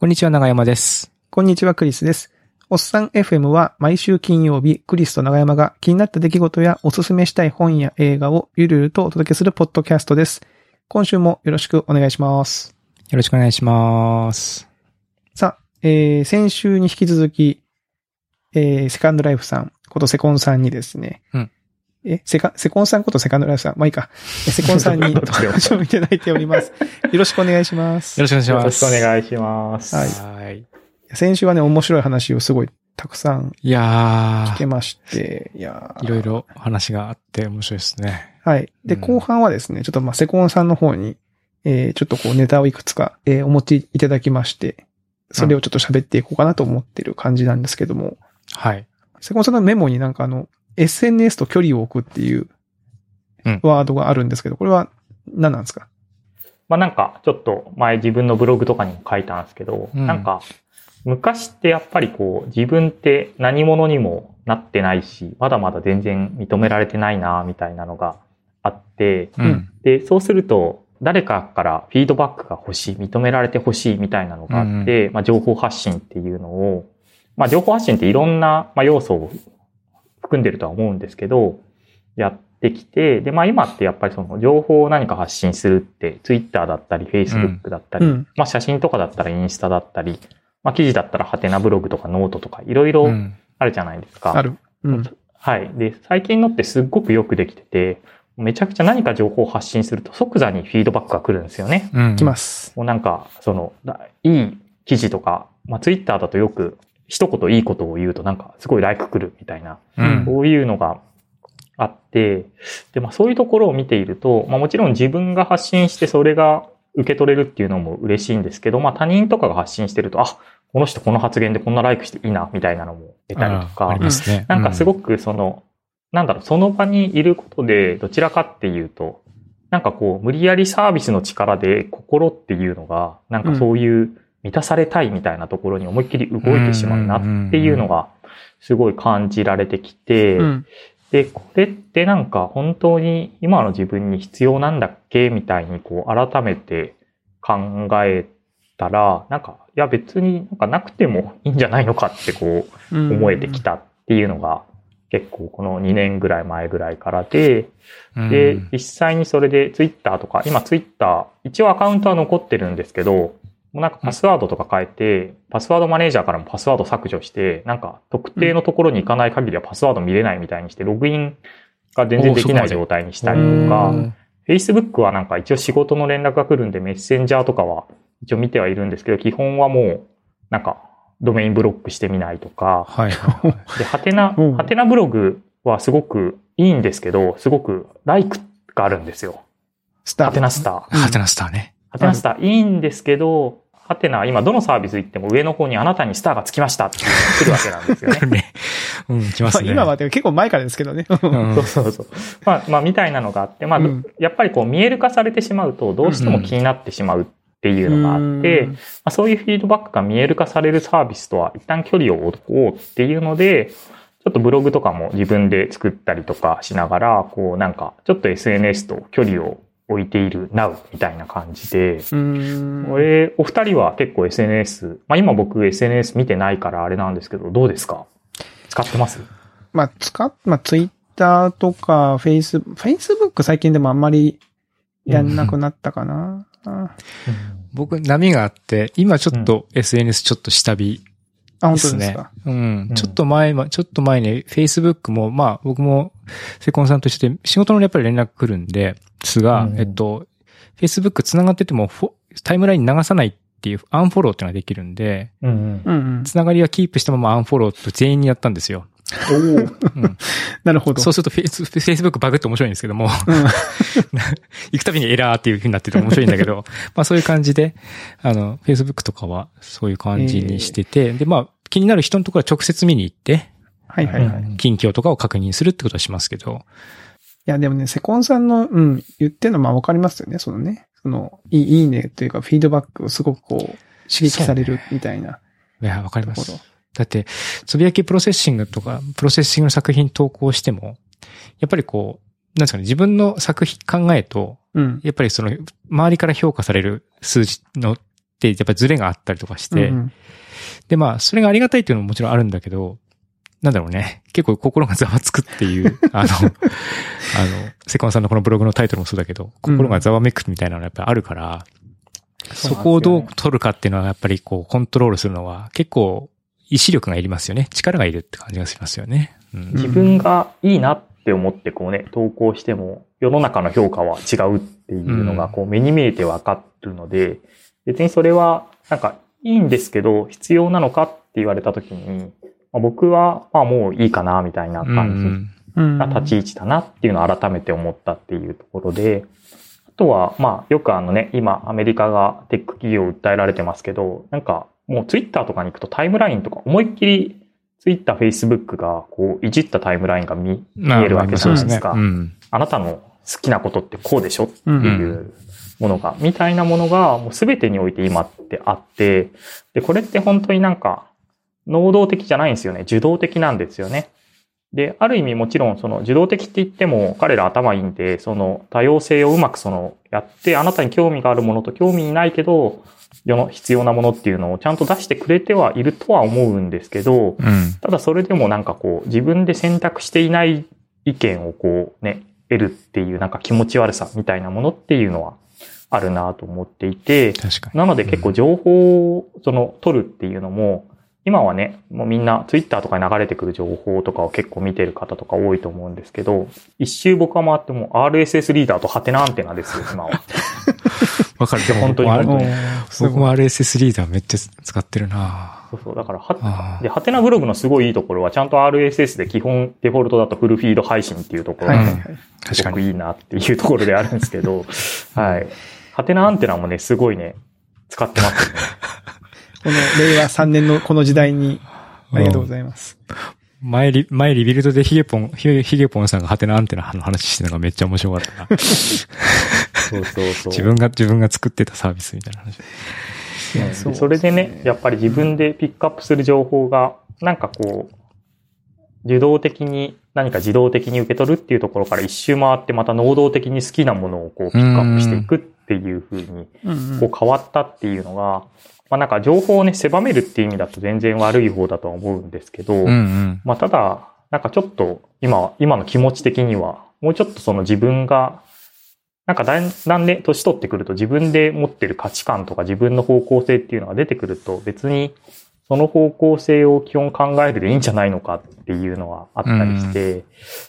こんにちは、長山です。こんにちは、クリスです。おっさん FM は毎週金曜日、クリスと長山が気になった出来事やおすすめしたい本や映画をゆるゆるとお届けするポッドキャストです。今週もよろしくお願いします。よろしくお願いします。さあ、えー、先週に引き続き、えー、セカンドライフさんことセコンさんにですね、うんえ、セカ、セコンさんことセカンドライフさん、まあいいか。えセコンさんに 登場いただいております。よろしくお願いしますよ。ろしくお願いしよろします。くお願いします。はいはい。先週はね、面白い話をすごいたくさんいや聞けまして、いやいろいろ話があって面白いですね。はい。で、うん後半はですね、ちょっとまあ、セコンさんの方に、えー、ちょっとこうネタをいくつか、えー、お持ちいただきまして、それをちょっと喋っていこうかなと思ってる感じなんですけども、はい。セコンさんのメモになんかあの、SNS と距離を置くっていううん。ワードがあるんですけど、これは何なんですか？まあなんか、ちょっと前自分のブログとかにも書いたんですけど、うん。なんか、昔ってやっぱりこう、自分って何者にもなってないし、まだまだ全然認められてないな、みたいなのがあって、うん。で、そうすると、誰かからフィードバックが欲しい、認められて欲しいみたいなのがあって、まあ情報発信っていうのを、まあ情報発信っていろんな、まあ、要素を含んでるとは思うんですけど、やってきて、で、まあ今ってやっぱりその情報を何か発信するって、ツイッターだったり、フェイスブックだったり、うんまあ写真とかだったらインスタだったり、まあ記事だったらハテナブログとかノートとかいろいろうん。あるじゃないですか。ある。うん。はい。で、最近のってすっごくよくできてて、めちゃくちゃ何か情報を発信すると即座にフィードバックが来るんですよね。うん。きます。もうなんか、その、だいい記事とか、まあツイッターだとよく一言いいことを言うとなんかすごいライク来るみたいな、うん。そういうのがあって、で、まあそういうところを見ていると、まあもちろん自分が発信してそれが受け取れるっていうのも嬉しいんですけど、まあ他人とかが発信してると、あ、この人この発言でこんなライクしていいな、みたいなのも出たりとか。なんかすごく、くその、なんだろう、その場にいることで、どちらかっていうと、なんかこう、無理やりサービスの力で心っていうのが、なんかそういう満たされたいみたいなところに思いっきり動いてしまうなっていうのが、すごい感じられてきて、うん。で、これってなんか本当に今の自分に必要なんだっけみたいにこう改めて考えたら、なんか、いや別になんかなくてもいいんじゃないのかってこう、うん思えてきたっていうのが、結構この2年ぐらい前ぐらいからで、うんで、実際にそれでツイッターとか、今ツイッター、一応アカウントは残ってるんですけど、もうなんかパスワードとか変えて、パスワードマネージャーからもパスワード削除して、なんか特定のところに行かない限りはパスワード見れないみたいにして、ログインが全然できない状態にしたりとうかん、Facebook はなんか一応仕事の連絡が来るんでメッセンジャーとかは一応見てはいるんですけど、基本はもうなんかドメインブロックしてみないとか、はい。で、ハテナ、うんハテナブログはすごくいいんですけど、すごくライクがあるんですよ。スタート。ハテナスター。ハテナスターね。ハテナスターいいんですけど、ハテナ、今どのサービス行っても上の方にあなたにスターがつきましたって来るわけなんですよね。ね。うん、来ますね。まあ今はで結構前からですけどね。うんそうそうそう。まあ、まあ、みたいなのがあって、まあ、うんやっぱりこう見える化されてしまうと、どうしても気になってしまうっていうのがあって、うんまあ、そういうフィードバックが見える化されるサービスとは一旦距離を置こうっていうので、ちょっとブログとかも自分で作ったりとかしながら、こうなんかちょっと SNS と距離を置いている Now みたいな感じで、お二人は結構 SNS、まあ今僕 SNS 見てないからあれなんですけど、どうですか？使ってます？まあ、使っ、まあ、ツイッターとか、フェイス、フェイスブック最近でもあんまりやんなくなったかな。あ、僕、波があって、今ちょっと SNS ちょっと下火本ですね。当ですか？。うん。うん。ちょっと前ま、ちょっと前に Facebook も、まあ僕もセコンさんとして仕事のやっぱり連絡来るんで、ですが、うん。えっと、Facebook 繋がっててもフォタイムラインに流さないっていうアンフォローっていうのができるんで、うんうん。うん。繋がりはキープしたままアンフォローと全員にやったんですよ。うん。なるほど。そうするとフェイス Facebook バグって面白いんですけども、うん。行くたびにエラーっていう風になってて面白いんだけど、まあそういう感じで、あの、Facebook とかはそういう感じにしてて、で、まあ気になる人のところは直接見に行って、はいはいはい。い近況とかを確認するってことはしますけど、や、でもね、セコンさんの、うん、言ってるのまあわかりますよね。そのね、その、いいいいねというか、フィードバックをすごくこう、刺激されるみたいな。いや、わかります。だって、つぶやきプロセッシングとか、プロセッシングの作品投稿しても、やっぱりこう、なんですかね、自分の作品考えと、うん。やっぱりその、周りから評価される数字のってやっぱズレがあったりとかして、うんで、まあ、それがありがたいっていうのももちろんあるんだけど、なんだろうね。結構心がざわつくっていう、あの、あの、セコンさんのこのブログのタイトルもそうだけど、心がざわめくみたいなのがやっぱりあるから、そこをどう取るかっていうのはやっぱりこう、コントロールするのは結構、意志力がいりますよね。力がいるって感じがしますよね。うん。自分がいいなって思ってこうね、投稿しても、世の中の評価は違うっていうのがこう目に見えてわかるので、別にそれはなんかいいんですけど、必要なのかって言われたときに、まあ僕はまあもういいかなみたいなうん感じうん。な立ち位置だなっていうのを改めて思ったっていうところで、あとは、まあ、よくあのね、今、アメリカがテック企業を訴えられてますけど、なんか、もうツイッターとかに行くとタイムラインとか思いっきりツイッター、フェイスブックがこう、いじったタイムラインが見見えるわけじゃないですか。うん。あなたの好きなことってこうでしょ？ってうんいうものが、みたいなものがもう全てにおいて今ってあって、で、これって本当になんか、能動的じゃないんですよね。受動的なんですよね。で、ある意味もちろんその受動的って言っても彼ら頭いいんで、その多様性をうまくそのやって、あなたに興味があるものと興味ないけど、世の必要なものっていうのをちゃんと出してくれてはいるとは思うんですけど、うん。ただそれでもなんかこう、自分で選択していない意見をこうね、得るっていうなんか気持ち悪さみたいなものっていうのはあるなと思っていて。なので結構情報をその取るっていうのも、今はね、もうみんなツイッターとかに流れてくる情報とかを結構見てる方とか多いと思うんですけど、一周僕は回っても RSS リーダーとハテナアンテナですよ、今は。わかる。でも本当に本当に僕も RSS リーダーめっちゃ使ってるなそうそう。だから、あは、ーで、ハテナブログのすごいいいところは、ちゃんと RSS で基本デフォルトだとフルフィード配信っていうところがはいはいはい。確かに。すごくいいなっていうところであるんですけど、はい。ハテナアンテナもね、すごいね、使ってますね。この令和3年のこの時代に、ありがとうございます。前リ、前リビルドでヒゲポン、ヒゲヒゲポンさんがハテナアンテナの話してるのがめっちゃ面白かったな。そうそうそう。自分が、自分が作ってたサービスみたいな話。いやうんそうそれでね、やっぱり自分でピックアップする情報が、なんかこう、受動的に何か自動的に受け取るっていうところから一周回ってまた能動的に好きなものをこうピックアップしていくっていう風にうんうんこう変わったっていうのが、まあなんか情報をね狭めるっていう意味だと全然悪い方だとは思うんですけど、うんうん。まあただ、なんかちょっと今、今の気持ち的には、もうちょっとその自分が、なんかだんだんね、年取ってくると自分で持ってる価値観とか自分の方向性っていうのが出てくると別にその方向性を基本考えるでいいんじゃないのかっていうのはあったりして、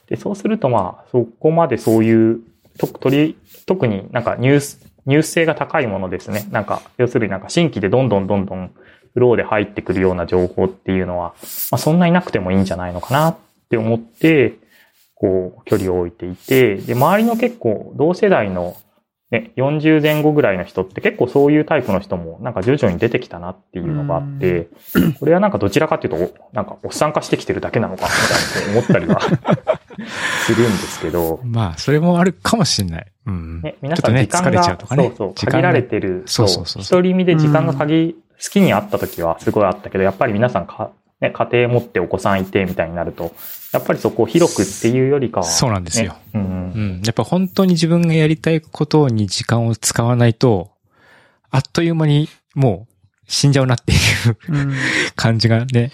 で、そうするとまあそこまでそういう、と、取り、特になんかニュース、ニュース性が高いものですね。なんか、要するになんか新規でどんどんどんどんフローで入ってくるような情報っていうのは、まあそんないなくてもいいんじゃないのかなって思って、こう、距離を置いていて、で、周りの結構同世代のね、40前後ぐらいの人って結構そういうタイプの人もなんか徐々に出てきたなっていうのがあって、これはなんかどちらかというと、おなんかおっさん化してきてるだけなのかみたいな思ったりは するんですけど、まあ、それもあるかもしれない。うん。ね、皆さん時間疲れちゃうが、とかね。そうそう、限られてる。そうそうそう一人身で時間が限、好きにあった時はすごいあったけど、やっぱり皆さんか、ね、家庭持ってお子さんいてみたいになると、やっぱりそこを広くっていうよりかは、そうなんですよ。ね。うんうんうん。やっぱ本当に自分がやりたいことに時間を使わないと、あっという間にもう死んじゃうなっていううん 感じがね、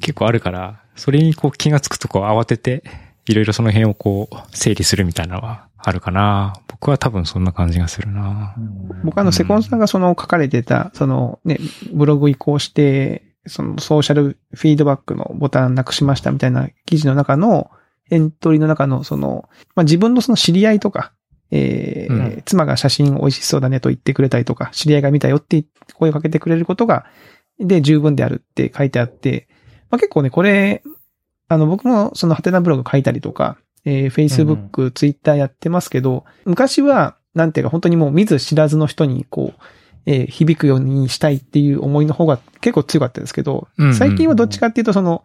結構あるから、それにこう気がつくとこう慌てて、いろいろその辺をこう整理するみたいなのはあるかな。僕は多分そんな感じがするな。僕あの、セコンさんがその書かれてた、そのね、ブログ移行して、そのソーシャルフィードバックのボタンなくしましたみたいな記事の中の、エントリーの中のその、まあ、自分のその知り合いとか、えーうん。妻が写真美味しそうだねと言ってくれたりとか、知り合いが見たよって声をかけてくれることが、で十分であるって書いてあって、まあ、結構ね、これ、あの、僕もそのハテナブログ書いたりとか、えー、Facebook、Twitter やってますけど、昔は、なんていうか本当にもう見ず知らずの人にこう、えー響くようにしたいっていう思いの方が結構強かったですけど、うんうん最近はどっちかっていうとその、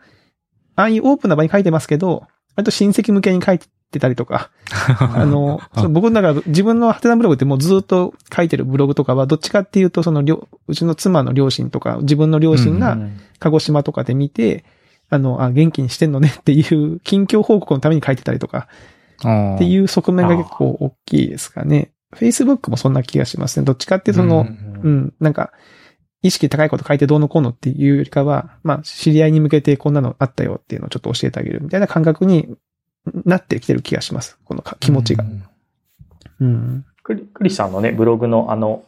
ああいうオープンな場に書いてますけど、割と親戚向けに書いてたりとか、あの、その僕だから自分のハテナブログってもうずっと書いてるブログとかはどっちかっていうとその両、うちの妻の両親とか自分の両親がうん鹿児島とかで見て、あの、あ、元気にしてんのねっていう近況報告のために書いてたりとかっっていう側面が結構大きいですかね。Facebook もそんな気がしますね。どっちかってその、うんうん、なんか、意識高いこと書いてどうのこうのっていうよりかは、まあ、知り合いに向けてこんなのあったよっていうのをちょっと教えてあげるみたいな感覚になってきてる気がします。このか気持ちがう。んうん。クリクリスさんのね、ブログのあの、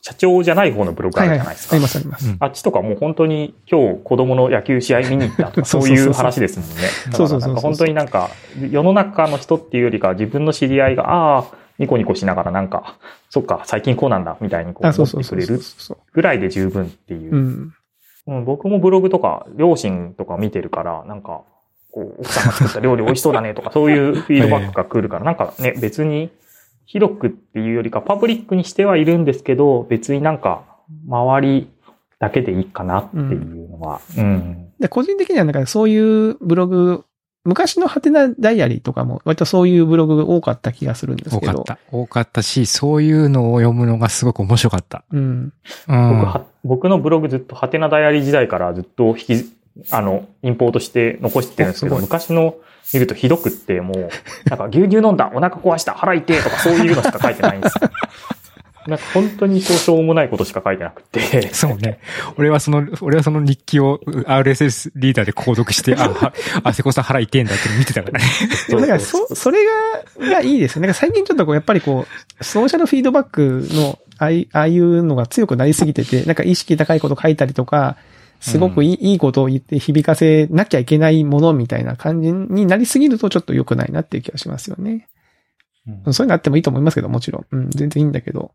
社長じゃない方のブログあはいはいはい。るじゃないですか。ありますあります。うんあっちとかもう本当に今日子供の野球試合見に行ったとかそそういう話ですもんね。そうそうそう本当になんか世の中の人っていうよりか自分の知り合いが、ああ、ニコニコしながらなんか、そっか、最近こうなんだみたいにこう思ってくれる。ぐらいで十分っていうう。ん。うん僕もブログとか両親とか見てるから、なんか、こう、奥さんが作った料理美味しそうだねとか、そういうフィードバックが来るから、なんかね、別に広くっていうよりか、パブリックにしてはいるんですけど、別になんか、周りだけでいいかなっていうのは、うん。で、個人的にはなんかそういうブログ、昔のハテナダイアリーとかも割とそういうブログが多かった気がするんですけど。多かった。多かったし、そういうのを読むのがすごく面白かった。うん。うん。僕は、僕のブログずっとハテナダイアリー時代からずっと引き、あの、インポートして残してるんですけど、昔の見るとひどくってもう、なんか牛乳飲んだ、お腹壊した、腹痛いとかそういうのしか書いてないんですよ。なんか本当にこうしょうもないことしか書いてなくて。そうね。俺はその、俺はその日記を RSS リーダーで購読して、あ、は あ、瀬古さん腹痛いんだって見てたからね。でもだからそ、それが、がいいですよね。なんか最近ちょっとこう、やっぱりこう、ソーシャルフィードバックの、ああいああいうのが強くなりすぎてて、なんか意識高いこと書いたりとか、すごくいい,、いいことを言って響かせなきゃいけないものみたいな感じになりすぎるとちょっと良くないなっていう気がしますよね。うんそういうのあってもいいと思いますけど、もちろん。うん、全然いいんだけど。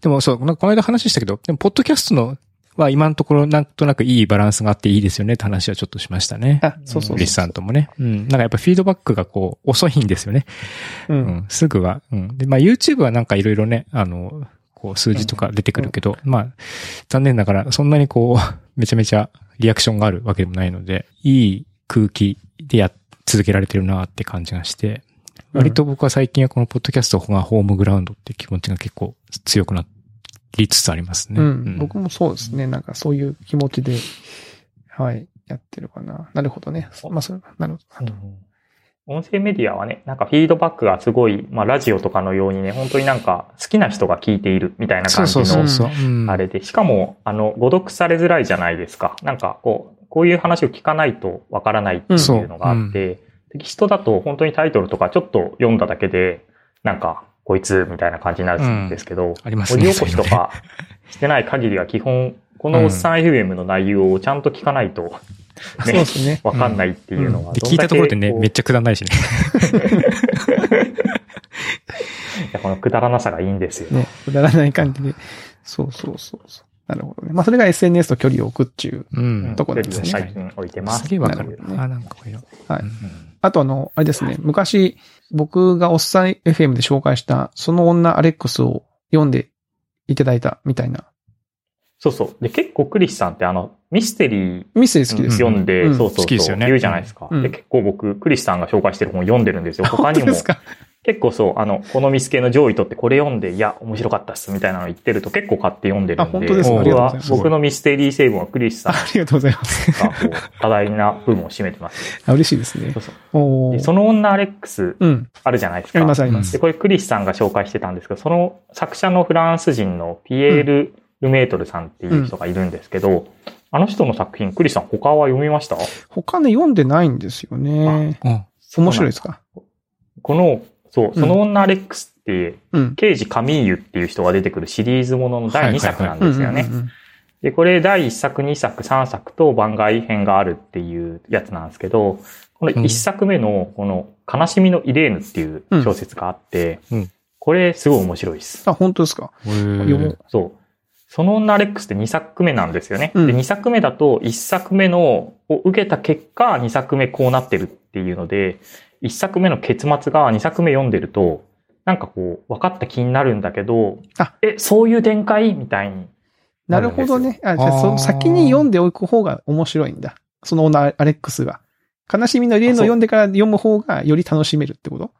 でもそう、この間話したけど、でも、ポッドキャストのは今のところなんとなくいいバランスがあっていいですよねって話はちょっとしましたね。あ、そうそうそう。リスさんともね。うん。なんかやっぱフィードバックがこう、遅いんですよね。う。うんん。すぐは。うん。で、まあ YouTube はなんかいろいろね、あの、こう数字とか出てくるけど、まあ、残念ながらそんなにこう、めちゃめちゃリアクションがあるわけでもないので、いい空気でや、続けられてるなって感じがして、割と僕は最近はこのポッドキャストがホームグラウンドって気持ちが結構強くなりつつありますね。うん。僕もそうですね。なんかそういう気持ちで、はい、やってるかな。なるほどね。まあ、それなるほど。音声メディアはね、なんかフィードバックがすごい、まあラジオとかのようにね、本当になんか好きな人が聞いているみたいな感じのあれで、しかも、あの、誤読されづらいじゃないですか。なんか、こう、こういう話を聞かないとわからないっていうのがあって、テキストだと本当にタイトルとかちょっと読んだだけで、なんか、こいつみたいな感じになるんですけど、ありますね。文字起こしとかしてない限りは基本、このおっさん FM の内容をちゃんと聞かないと、そうねで、すね。わかんないっていうのは、で、聞いたところでね、めっちちゃくだらないしね。ゃ、このくだらなさがいいんですよ。ね、くだらない感じで。そうそうそうそう。なるほどね。まあ、それが SNS と距離を置くっていう。うん。とこなんですね最近置いてます。すげえわかるあ、なんかこういうの。はいうんあとあの、あれですね。昔、僕がおっさん FM で紹介した、その女アレックスを読んでいただいたみたいな。そうそう。で、結構クリスさんってあの、ミステリーミステリー好きです。読んで、うんそうそうそう。好きですよね言うじゃないですか。うんで、結構僕、クリスさんが紹介してる本読んでるんですよ。他にも本当で、すか？結構そう、あの、このミス系の上位とってこれ読んで、いや、面白かったっす、みたいなの言ってると結構買って読んでるんで。あ本当です僕は僕のミステリー成分はクリスさんありがとうございます。が、こう、多大な部分を占めてます。あ嬉しいですねそう。そう。その女アレックス、うん。あるじゃないですか。ありますあります。で、これクリスさんが紹介してたんですけど、その作者のフランス人のピエール・ルメートルさんっていう人がいるんですけど、あの人の作品、クリスさん他は読みました？他ね、読んでないんですよね。うん。面白いですか？この、そう、その女アレックスって、うん。刑事カミーユっていう人が出てくるシリーズものの第2作なんですよね。うんうんうんで、これ第1作、2作、3作と番外編があるっていうやつなんですけど、この1作目のこの悲しみのイレーヌっていう小説があって、うんこれすごい面白いです。あ、本当ですか？読もう。そう。その女アレックスって2作目なんですよね。うん。で、2作目だと1作目のを受けた結果、2作目こうなってるっていうので、1作目の結末が2作目読んでると、なんかこう、分かった気になるんだけど、あ。え、そういう展開？みたいに。なるほどね。あ、じゃあ、その先に読んでおく方が面白いんだ。その女アレックスが。悲しみの家の読んでから読む方がより楽しめるってこと？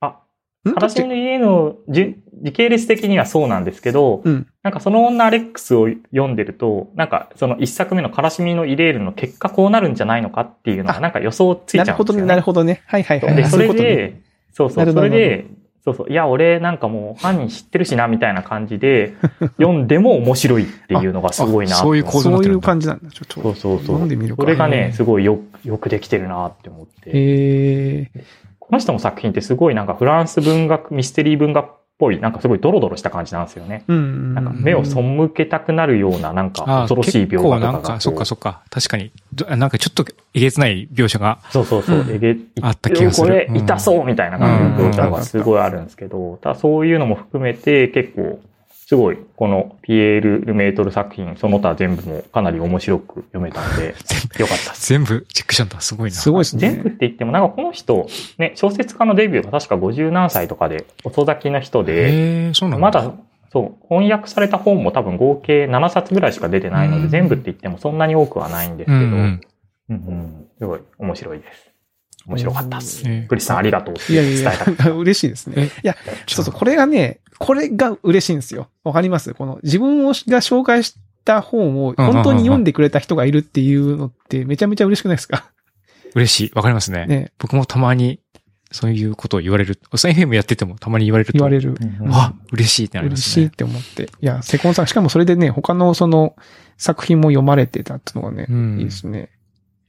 あ、ん？悲しみの家のじ時系列的にはそうなんですけど、うん。なんかその女アレックスを読んでると、なんかその一作目の悲しみのイレールの結果こうなるんじゃないのかっていうのがあなんか予想ついちゃうんですよ、ね。なるほどね、なるほどね。はいはいはい。で、それで、そうそう、それで、そうそう。いや、俺なんかもう犯人知ってるしな、みたいな感じで、読んでも面白いっていうのがすごいなあそういう構造そういう感じなんだ。ちょっと。そうそうそう。読んでみるか。それがね、すごいよ、よくできてるなって思って。へえ。この人の作品ってすごいなんかフランス文学、ミステリー文学っぽい、なんかすごいドロドロした感じなんですよね。うん。なんか目を背けたくなるような、なんかあ恐ろしい描画とかがなんか、そっかそっか。確かに。どなんかちょっとえげつない描写が。そうそうそう。うんえげあった気がするこれうん痛そうみたいな感じの描写がすごいあるんですけど、ただそういうのも含めて結構、すごい、このピエール・ルメートル作品、その他全部もかなり面白く読めたんで、よかったです。全部チェックしたんだ。すごいな。すごいです全部っね。て言っても、なんかこの人、ね、小説家のデビューが確か50何歳とかで、遅咲きの人で、そうなんだ。まだ、そう、翻訳された本も多分合計7冊ぐらいしか出てないので、うん全部って言ってもそんなに多くはないんですけど、うんうん。すごい面白いです。面白かったです。えークリスさんありがとうって伝えやた 嬉しいですね。いや、そうそう、これがね、これが嬉しいんですよ。わかります？この自分をが紹介した本を本当に読んでくれた人がいるっていうのってめちゃめちゃ嬉しくないですか？嬉しい。わかりますね。ね、僕もたまに、そういうことを言われる。おさん FM やっててもたまに言われると。言われる。うんわ、嬉しいってなりま嬉しいっすね。て思って。いや、セコンさん、しかもそれでね、他のその作品も読まれてたっていうのがね、うんいいですね。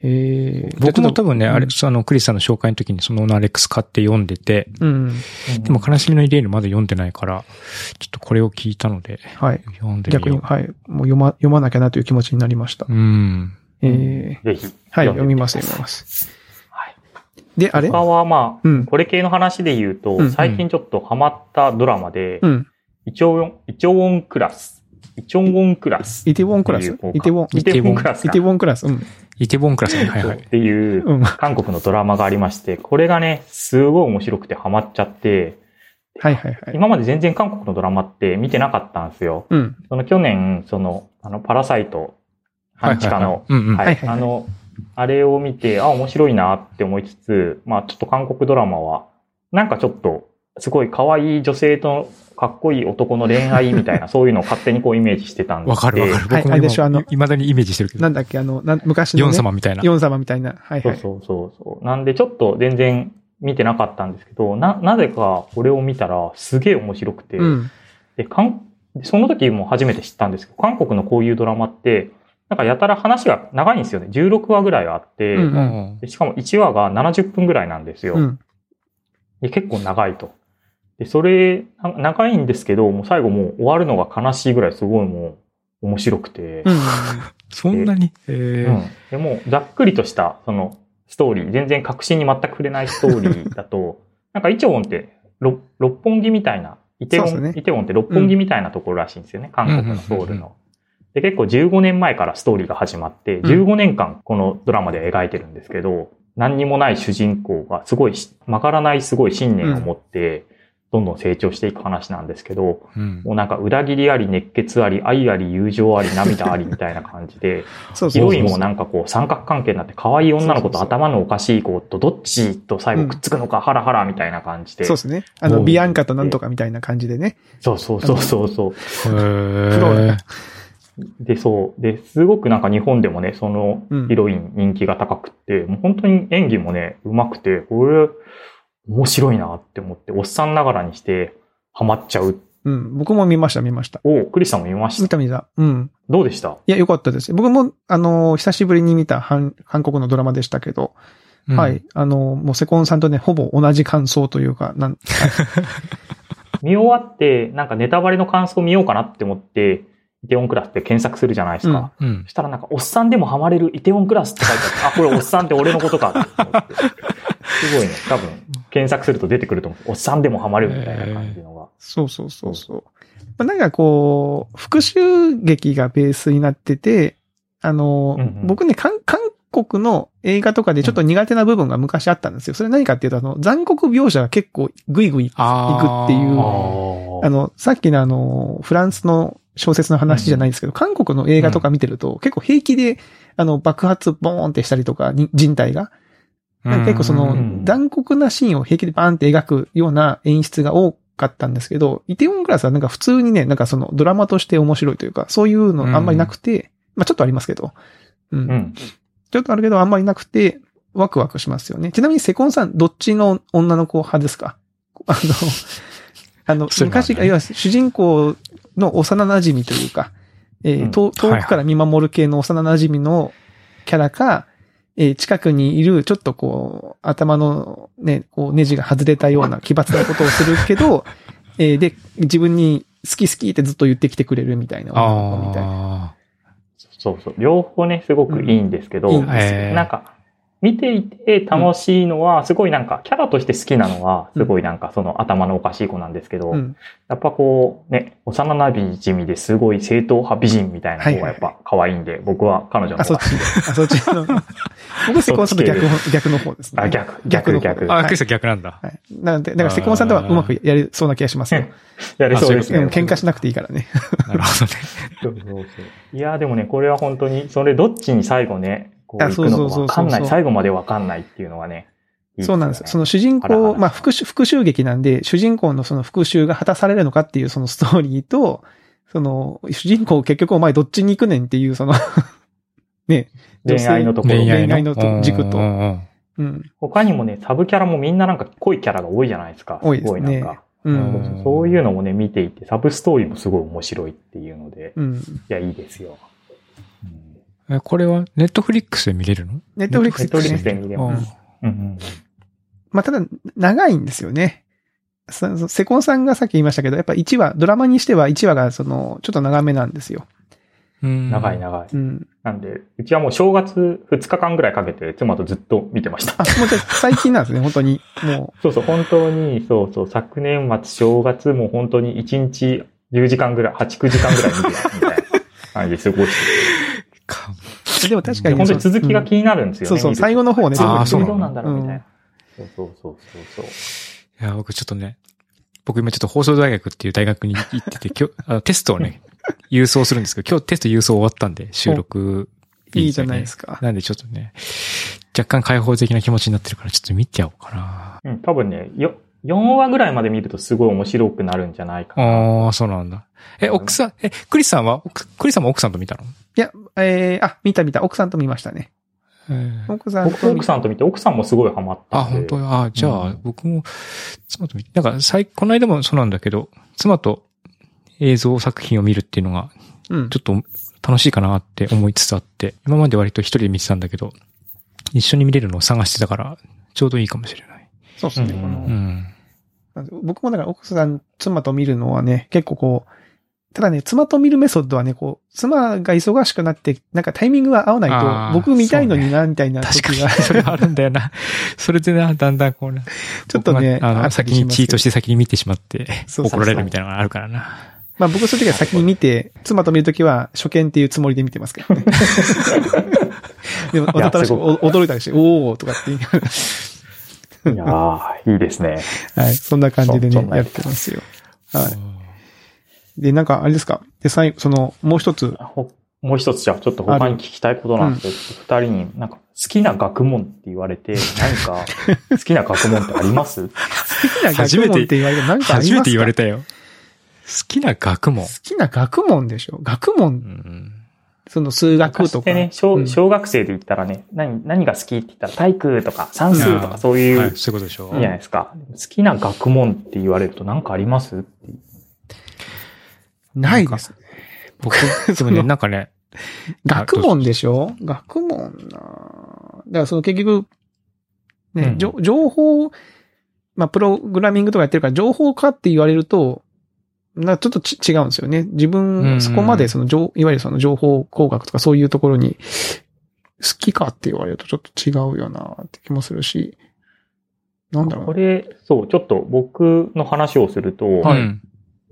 えー、僕も多分ね、うんあれ、そのクリスさんの紹介の時にそのナレックス買って読んでて、うん。でも悲しみのイレーヌまだ読んでないから、ちょっとこれを聞いたので、はい。読んでみ逆に。はい。もう読ま、読まなきゃなという気持ちになりました。うん。えー、ぜひ。はい、読みます、読みます。はい。で、あれ？他はまあ、うん。これ系の話で言うと、うん最近ちょっとハマったドラマで、うん。イチョウヨン、イチョウオンクラス。イチョウオンクラス。イテウォンクラス？イテウォン、イテウォンクラスか。イテウォンクラス。うん。イテボンクラスね。はいはい。っていう、うん。韓国のドラマがありまして、これがね、すごい面白くてハマっちゃって、はいはいはい。今まで全然韓国のドラマって見てなかったんですよ。うん。その去年、その、あの、パラサイト、半地下の、はいあの、あれを見て、あ、面白いなって思いつつ、まあちょっと韓国ドラマは、なんかちょっと、すごい可愛い女性とかっこいい男の恋愛みたいな、そういうのを勝手にこうイメージしてたんで。わかるわかる。はい僕もあれでしょあの今、未だにイメージしてるけど。なんだっけ、あの、な昔の、ね。ヨン様みたいな。ヨン様みたいな。はいはい。そうそうそうそう。なんでちょっと全然見てなかったんですけど、な、なぜかこれを見たらすげえ面白くて、うん。で、かん、その時も初めて知ったんですけど、韓国のこういうドラマって、なんかやたら話が長いんですよね。16話ぐらいあって、うんうんでしかも1話が70分ぐらいなんですよ。うん。で結構長いと。で、それ、な長いんですけど、もう最後もう終わるのが悲しいぐらいすごいもう面白くて、うん。そんなに？えうん。でもざっくりとした、その、ストーリー、全然確信に全く触れないストーリー だと、なんかイチョウォンって、ろ六本木みたいな、イテウォン、ね。イテウォンって六本木みたいなところらしいんですよね、韓国のソウルうんうんうん。うんの。で、結構15年前からストーリーが始まって、15年間このドラマで描いてるんですけど、何にもない主人公がすごいし曲がらないすごい信念を持って、どんどん成長していく話なんですけど、うんもうなんか裏切りあり、熱血あり、愛あり、友情あり、涙ありみたいな感じで。ヒロインもなんかこう三角関係になって可愛い女の子と頭のおかしい子とどっちと最後くっつくのかハラハラみたいな感じで。そうですね。あの、うんビアンカとなんとかみたいな感じでね。そうそうそうそうそう。で、そう。で、すごくなんか日本でもね、そのうんヒロイン人気が高くって、もう本当に演技もね、上手くて、これ、面白いなって思って、おっさんながらにして、ハマっちゃう。うん。僕も見ました、見ました。おクリスさんも見ました？見た見た。うん。どうでした？いや、よかったです。僕も、あの、久しぶりに見た韓韓国のドラマでしたけど、うんはい。あの、もうセコンさんとね、ほぼ同じ感想というか、なん、見終わって、なんかネタバレの感想見ようかなって思って、イテオンクラスって検索するじゃないですか。うんそ。したらなんか、おっさんでもハマれるイテウォンクラスって書いてあって、あ、これおっさんって俺のことかって思って。すごいね。多分、検索すると出てくると思う。おっさんでもハマれるみたいな感じのが。そうそうそうそう。まあ、なんかこう、復讐劇がベースになってて、あの、うんうん僕ね、韓韓国の映画とかでちょっと苦手な部分が昔あったんですよ。それ何かっていうと、あの、残酷描写が結構グイグイあー行くっていうああの、さっきのあの、フランスの小説の話じゃないですけど、韓国の映画とか見てると、結構平気で、あの、爆発ボーンってしたりとか、に人体が。なんか結構そのうん、残酷なシーンを平気でバーンって描くような演出が多かったんですけど、イテウォンクラスはなんか普通にね、なんかそのドラマとして面白いというか、そういうのあんまりなくて、まあちょっとありますけど、うん。うん。ちょっとあるけどあんまりなくて、ワクワクしますよね。ちなみにセコンさん、どっちの女の子派ですか？あの、あの、昔、いや主人公の幼馴染というか、えーうん遠遠くから見守る系の幼馴染のキャラか、えー近くにいる、ちょっとこう、頭のね、こう、ネジが外れたような 奇抜なことをするけど、えーで、自分に好き好きってずっと言ってきてくれるみたいな女の子みたいな。あそうそう。両方ね、すごくいいんですけど、うんなんか、見ていて楽しいのは、すごいなんか、キャラとして好きなのは、すごいなんか、その頭のおかしい子なんですけど、うん。やっぱこう、ね、幼馴染ですごい正統派美人みたいな方がやっぱ可愛いんで、僕は彼女のあ、そ方がっち。あ、そっちの。僕、セコンさんと逆の、逆の方ですね。あ逆逆の方逆あ。クリス逆なんだ。はい。なので、だからセコンさんとはうまくやれそうな気がしますよ。やれそうですね。でも喧嘩しなくていいからね。なるほどね。そうそうそういや、でもね、これは本当に、それどっちに最後ね、こうあ行くのそうそうそうそうかわかんない、最後までわかんないっていうのがね。いいそうなんですよ。そのの、主人公、まあ復讐、復讐劇なんで、主人公のその復讐が果たされるのかっていうそのストーリーと、その、主人公結局お前どっちに行くねんっていうその ね、恋愛のところ。恋愛のと軸とうん他にもね、サブキャラもみんななんか濃いキャラが多いじゃないですか。多いですねごいなんか。ううんん、そういうのもね、見ていて、サブストーリーもすごい面白いっていうので、うん。いや、いいですよ。えこれはネットフリックスで見れるの？ネットフリックス。で見れうんます。うんうんまあ、ただ、長いんですよね。セコンさんがさっき言いましたけど、やっぱ1話、ドラマにしては1話がその、ちょっと長めなんですよ。うん長い長い。うん。なんで、うちはもう正月2日間ぐらいかけて妻とずっと見てました。あ、もうじゃあ最近なんですね、本当に。もそうそう、本当に、そうそう、昨年末正月も本当に1日10時間ぐらい、8、9時間ぐらい見てたみたいな感じで過ごして。でも確かて。に。本当に続きが気になるんですよね。そうそう、最後の方ね、あーそうなの次どうなんだろうみたいな。そうそうそうそう。いや、僕ちょっとね、僕今ちょっと放送大学っていう大学に行ってて、今日、あのテストをね、郵送するんですけど、今日テスト郵送終わったんで、収録いいじゃないでですか。なんでちょっとね、若干開放的な気持ちになってるから、ちょっと見てやおうかな。うん、多分ね、よ、4話ぐらいまで見るとすごい面白くなるんじゃないかな。ああ、そうなんだ。え、奥さん、え、クリスさんは、奥クリスさんも奥さんと見たの？いや、えー、あ、見た見た。奥さんと見ましたね。えー奥さん僕と見奥さんと見て、奥さんもすごいハマったあ。本当？あ、じゃあ、うん僕も、妻と見なんか、最、この間もそうなんだけど、妻と映像作品を見るっていうのが、うんちょ。っと楽しいかなって思いつつあって、今まで割と一人で見てたんだけど、一緒に見れるのを探してたから、ちょうどいいかもしれない。そうですね。うんこのうん。僕もだから奥さん、妻と見るのはね、結構こう、ただね、妻と見るメソッドはね、こう、妻が忙しくなって、なんかタイミングが合わないと、僕見たいのにな、みたいな時が、確かに、それはあるんだよな。それでな、だんだんこうな、ちょっとねあの、先にチートして先に見てしまって、怒られるみたいなのがあるからな。まあ僕そういう時は先に見て、妻と見るときは初見っていうつもりで見てますけどね。でも、いやわざとらしくすごお驚いたりして、おーとかって言いながいやー、いいですね。ら、はい、そんな感じでねやってますよ。はい。で、なんかあれですか？で、最後、その、もう一つ、ほもう一つじゃあちょっと他に聞きたいことなんですけど、二人になんか好きな学問って言われて、何か好きな学問ってあります？好きな学問って言われて、なんかありますか？初めて言われたよ。好きな学問好。きな学問でしょ？学う問、ん。その数学とか。昔ってね、小うん。小学生で言ったらね、何、何が好きって言ったら体育とか算数とかそういう、はいいいそういうことでしょ。じゃないですか。好きな学問って言われると何かあります？ないですね。僕、でもね、なんかね、学問でしょ？学問な。だからその結局、ね、うん。じょ情報、まあ、プログラミングとかやってるから情報かって言われると、なちょっとち違うんですよね。自分、そこまでその情、いわゆるその情報工学とかそういうところに好きかって言われるとちょっと違うよなって気もするし、なんだろうこれ、そう、ちょっと僕の話をすると、はいうん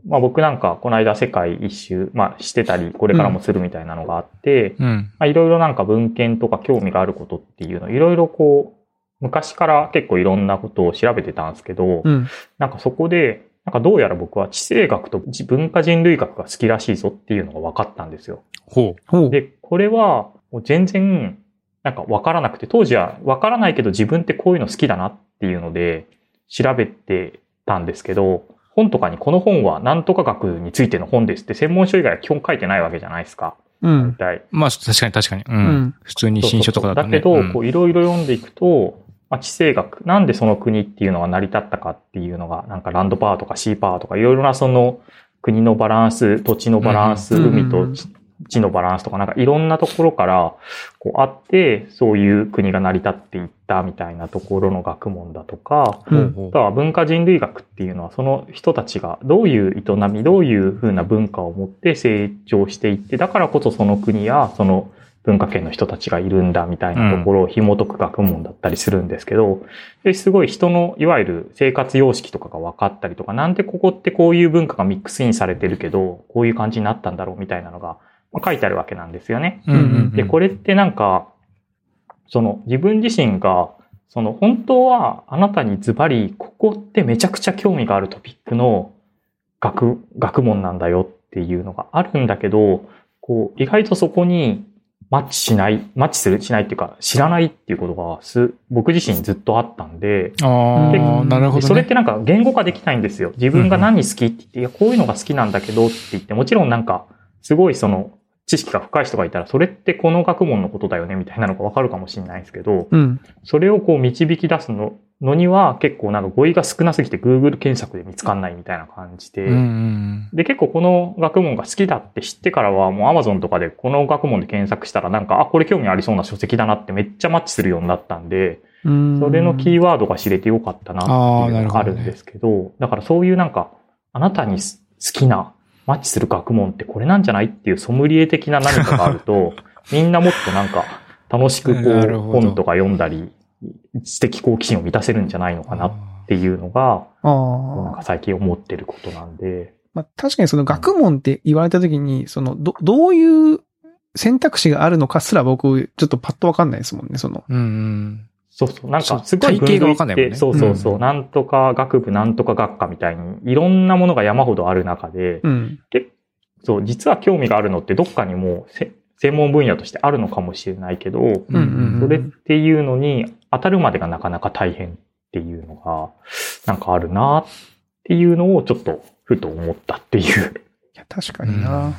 まあ僕なんかこの間世界一周、まあしてたり、これからもするみたいなのがあって、うん。まあいろいろなんか文献とか興味があることっていうのをいろいろこう、昔から結構いろんなことを調べてたんですけど、うん。なんかそこで、なんかどうやら僕は地政学と文化人類学が好きらしいぞっていうのが分かったんですよ。ほほう。で、これはもう全然なんか分からなくて、当時は分からないけど自分ってこういうの好きだなっていうので調べてたんですけど、本とかにこの本は何とか学についての本ですって専門書以外は基本書いてないわけじゃないですか。大うん。まあ、確かに確かに。う。うんん。普通に新書とかだとね。だけど、うんこういろいろ読んでいくと、まあ、地政学、なんでその国っていうのが成り立ったかっていうのが、なんかランドパワーとかシーパワーとかいろいろなその国のバランス、土地のバランス、うん海と地のバランスとかなんかいろんなところからこうあって、そういう国が成り立っていったみたいなところの学問だとか、うん。あとは文化人類学っていうのはその人たちがどういう営み、どういう風な文化を持って成長していって、だからこそその国やその文化圏の人たちがいるんだみたいなところを紐解く学問だったりするんですけど、ですごい人のいわゆる生活様式とかが分かったりとか、なんでここってこういう文化がミックスインされてるけど、こういう感じになったんだろうみたいなのが、まあ書いてあるわけなんですよね。うんうんうんで、これってなんか、その自分自身が、その本当はあなたにズバリ、ここってめちゃくちゃ興味があるトピックの学、学問なんだよっていうのがあるんだけど、こう、意外とそこにマッチしない、マッチする、しないっていうか、知らないっていうことがす、僕自身ずっとあったんで、ああ、うんなるほど、ね。でそれってなんか言語化できないんですよ。自分が何好きって言って、いや、こういうのが好きなんだけどって言って、もちろんなんか、すごいその、知識が深い人がいたら、それってこの学問のことだよね、みたいなのがわかるかもしれないですけど、うん。それをこう導き出すの、のには結構なんか語彙が少なすぎて Google 検索で見つかんないみたいな感じで、うんうん。で、結構この学問が好きだって知ってからは、もう Amazon とかでこの学問で検索したらなんか、あ、これ興味ありそうな書籍だなってめっちゃマッチするようになったんで、うん。それのキーワードが知れてよかったなっていうのがあるんですけど、だからそういうなんか、あなたに好きな、マッチする学問ってこれなんじゃないっていうソムリエ的な何かがあると、みんなもっとなんか楽しくこう本とか読んだり、知的好奇心を満たせるんじゃないのかなっていうのが、なん。か最近思ってることなんで、まあ、確かにその学問って言われたときに、その、ど、どういう選択肢があるのかすら僕、ちょっとパッとわかんないですもんね、その。うんうんそうそう、なんかすごい体系がわかんないもんね分類ってそうそうそう、うんなんとか学部、なんとか学科みたいに、いろんなものが山ほどある中で、うん。そう、実は興味があるのってどっかにもうせ専門分野としてあるのかもしれないけど、うん。うんうんそれっていうのに当たるまでがなかなか大変っていうのが、なんかあるなっていうのをちょっとふと思ったっていう。いや、確かにな。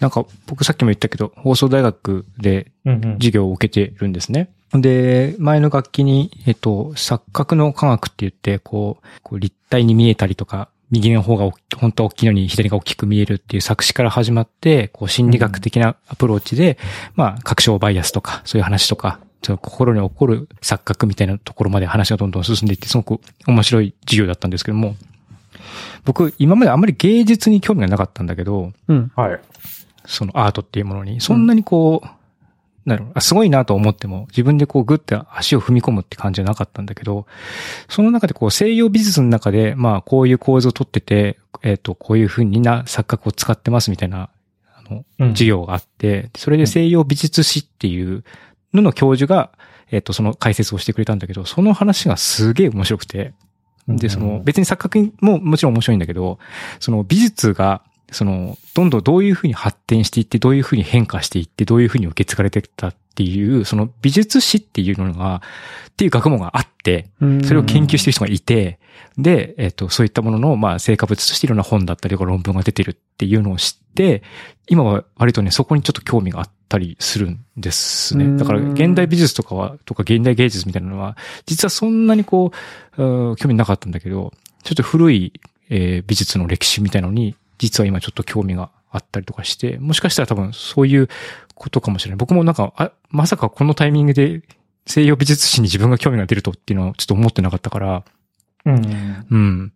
なんか僕さっきも言ったけど、放送大学でうんうん授業を受けてるんですね。で、前の楽器に、えっと、錯覚の科学って言って、こう、こう立体に見えたりとか、右の方が大き本当は大きいのに左が大きく見えるっていう作詞から始まって、こう心理学的なアプローチで、まあ、確証バイアスとか、そういう話とか、ちょっと心に起こる錯覚みたいなところまで話がどんどん進んでいって、すごく面白い授業だったんですけども、僕、今まであんまり芸術に興味がなかったんだけど、うん。はい。そのアートっていうものに、そんなにこう、なるほど。あすごいなと思っても、自分でこうグッて足を踏み込むって感じじゃなかったんだけど、その中でこう西洋美術の中で、まあこういう構図をとってて、えっ、と、こういう風にな錯覚を使ってますみたいな、あの、うん。授業があって、それで西洋美術史っていうのの教授が、えっ、と、その解説をしてくれたんだけど、その話がすげえ面白くて、で、その、別に錯覚ももちろん面白いんだけど、その美術が、その、どんどんどういうふうに発展していって、どういうふうに変化していって、どういうふうに受け継がれてきたっていう、その美術史っていうのが、っていう学問があって、それを研究してる人がいて、で、えっ、と、そういったものの、まあ、成果物としていろんな本だったりとか論文が出てるっていうのを知って、今は割とね、そこにちょっと興味があったりするんですね。だから、現代美術とかは、とか現代芸術みたいなのは、実はそんなにこう、うん興味なかったんだけど、ちょっと古い、えー美術の歴史みたいなのに、実は今ちょっと興味があったりとかして、もしかしたら多分そういうことかもしれない。僕もなんか、あ、まさかこのタイミングで西洋美術史に自分が興味が出るとっていうのはちょっと思ってなかったから、うん。うん。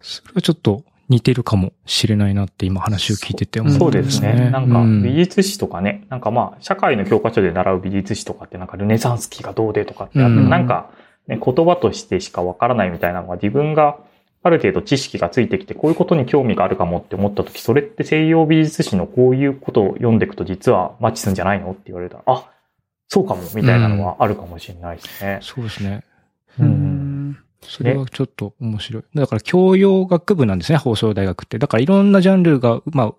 それはちょっと似てるかもしれないなって今話を聞いてて思そうですね。なんかうん美術史とかね、なんかまあ社会の教科書で習う美術史とかってなんかルネサンス期がどうでとかってあって、うんなんか、ね、言葉としてしかわからないみたいなのが自分がある程度知識がついてきてこういうことに興味があるかもって思った時、それって西洋美術史のこういうことを読んでいくと実はマッチするんじゃないのって言われたら、あ、そうかもみたいなのはあるかもしれないですね。そうですね。ううんん。それはちょっと面白い。だから教養学部なんですね、放送大学って。だからいろんなジャンルが、まあ、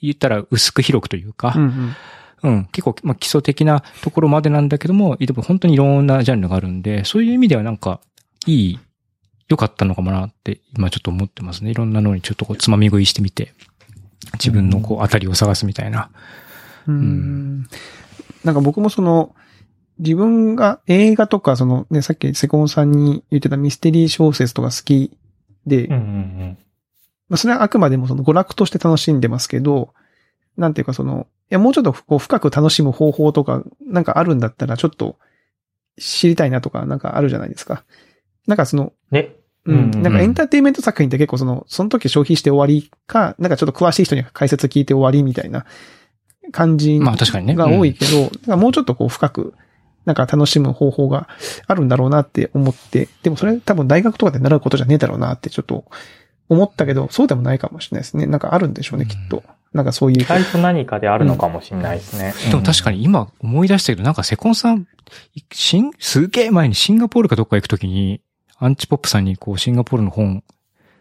言ったら薄く広くというか、うんうん。うん、結構、まあ、基礎的なところまでなんだけども、でも本当にいろんなジャンルがあるんで、そういう意味ではなんか、いい、良かったのかもなって、今ちょっと思ってますね。いろんなのにちょっとこう、つまみ食いしてみて、自分のこう、当たりを探すみたいな。うん。なんか僕もその、自分が映画とか、そのね、さっきセコンさんに言ってたミステリー小説とか好きで、うんうんまあ、それはあくまでもその娯楽として楽しんでますけど、なんていうかその、いや、もうちょっとこう深く楽しむ方法とか、なんかあるんだったら、ちょっと知りたいなとか、なんかあるじゃないですか。なんかその、ね。ううんうんん、なんかエンターテインメント作品って結構その、その時消費して終わりか、なんかちょっと詳しい人に解説聞いて終わりみたいな感じまあ確かにね。が多いけど、なんかもうちょっとこう深く、なんか楽しむ方法があるんだろうなって思って、でもそれ多分大学とかで習うことじゃねえだろうなってちょっと思ったけど、そうでもないかもしれないですね。なんかあるんでしょうね、きっと。なんかそういう意。外と何かであるのかもしれないですね。でも確かに今思い出したけど、なんかセコンさん、シン、すげえ前にシンガポールかどっか行くときに、アンチポップさんにこうシンガポールの本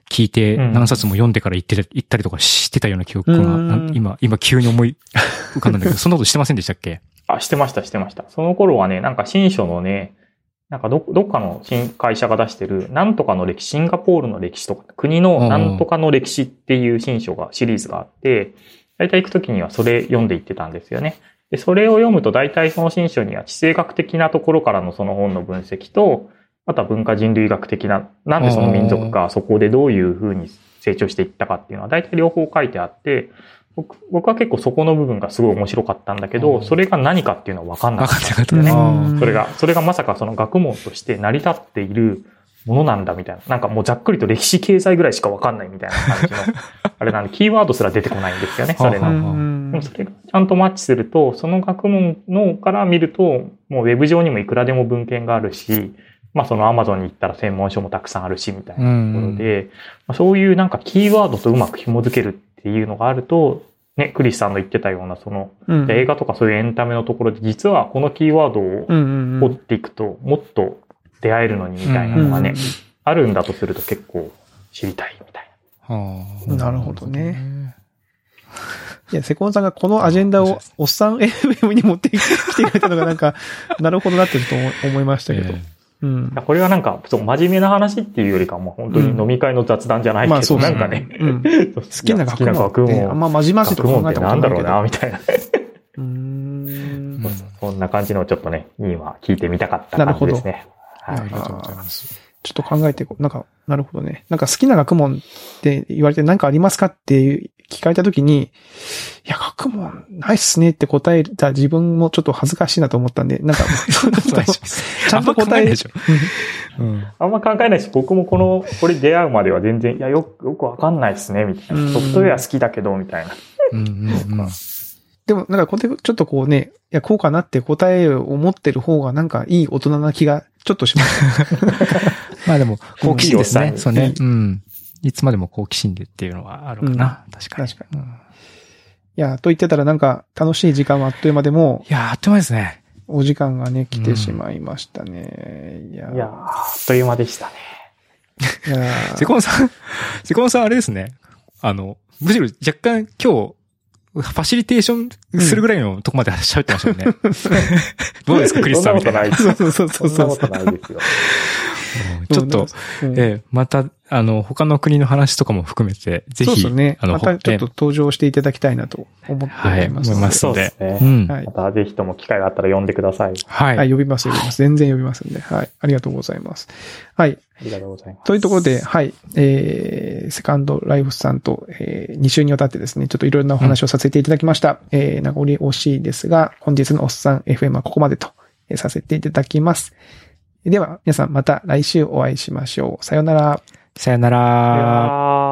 聞いてうん何冊も読んでから行ってた、行ったりとかしてたような記憶が、今、今急に思い 浮かんだんだけど、そんなことしてませんでしたっけ？あ、してました、してました。その頃はね、なんか新書のね、なんかど、どっかの新会社が出してる、なんとかの歴史、シンガポールの歴史とか、国のなんとかの歴史っていう新書が、シリーズがあって、大体行くときにはそれ読んでいってたんですよね。で、それを読むと大体その新書には地政学的なところからのその本の分析と、あとは文化人類学的な、なんでその民族がそこでどういうふうに成長していったかっていうのは大体両方書いてあって、僕僕は結構そこの部分がすごい面白かったんだけうど、んそれが何かっていうのは分かんなかった分かってなかったよね。それが、それがまさかその学問として成り立っているものなんだみたいな。なんかもうざっくりと歴史経済ぐらいしか分かんないみたいな感じの、あれなんで、キーワードすら出てこないんですよね、それうの。んでもそれがちゃんとマッチすると、その学問のから見ると、もうウェブ上にもいくらでも文献があるし、まあそのアマゾンに行ったら専門書もたくさんあるし、みたいなところで、まあそういうなんかキーワードとうまく紐づけるっていうのがあると、ね、クリスさんの言ってたような、その、うん。映画とかそういうエンタメのところで、実はこのキーワードをうんうんうん。掘っていくと、もっと出会えるのにみたいなのがね、あるんだとすると結構知りたいみたいはあ。なるほどね。いや、セコンさんがこのアジェンダをおっさん FM に持ってきてくれたのがなんか、なるほどなってちょっと思思いましたけど。えうんな。。これはなんか、そう、真面目な話っていうよりかも、本当に飲み会の雑談じゃないけど、まあそうなんかね、うん。好好きな学問って、あんままじまじと学問って考えたことなんだろうな、みたいな。うーん。うんそんな感じのをちょっとね、今聞いてみたかった感じですね。はいありがとうございます。ちょっと考えていこう。なんか、なるほどね。なんか好きな学問って言われて何かありますかって聞かれたときに、いや、学問ないっすねって答えた自分もちょっと恥ずかしいなと思ったんで、なんか、ちゃんと答えでしょ。うん。あんま考えないし、僕もこの、これ出会うまでは全然、いや、よく、よくわかんないですね、みたいうんな。ソフトウェア好きだけど、みたいな。うんうんうん。でも、なんかちょっとこうね、いや、こうかなって答えを持ってる方がなんかいい大人な気がちょっとしました。まあでも、好奇心ですね。そうね。うん。いつまでも好奇心でっていうのはあるかな。確かに。確かに。いや、と言ってたらなんか楽しい時間はあっという間でもいやー、あっという間ですね。うお時間がね、来てしまいましたね。いや、いやー、あっという間でしたね。いやセコンさん、セコンさんあれですね。あの、むしろ若干今日、ファシリテーションするぐらいのとこまで喋ってましたよね。どうですか、クリスさんみたいな。そんなことないです。そうそうそうそうそんなことないですよ。う んちょっと、うんええ、また、あの、他の国の話とかも含めて、ぜひ、そうですね。あの、またちょっとえ登場していただきたいなと思っておはい、ります。思いますので。そうですねうん。はいまたぜひとも機会があったら呼んでください。はい。はい、呼びます、呼びます。全然呼びますんで。はい。ありがとうございます。はい。ありがとうございます。というところで、はい。えー、セカンドライフさんと、えー、2週にわたってですね、ちょっといろいろなお話をさせていただきました。えー、名残惜しいですが、本日のおっさん FM はここまでと、えーさせていただきます。では、皆さんまた来週お会いしましょう。さようなら。さよなら。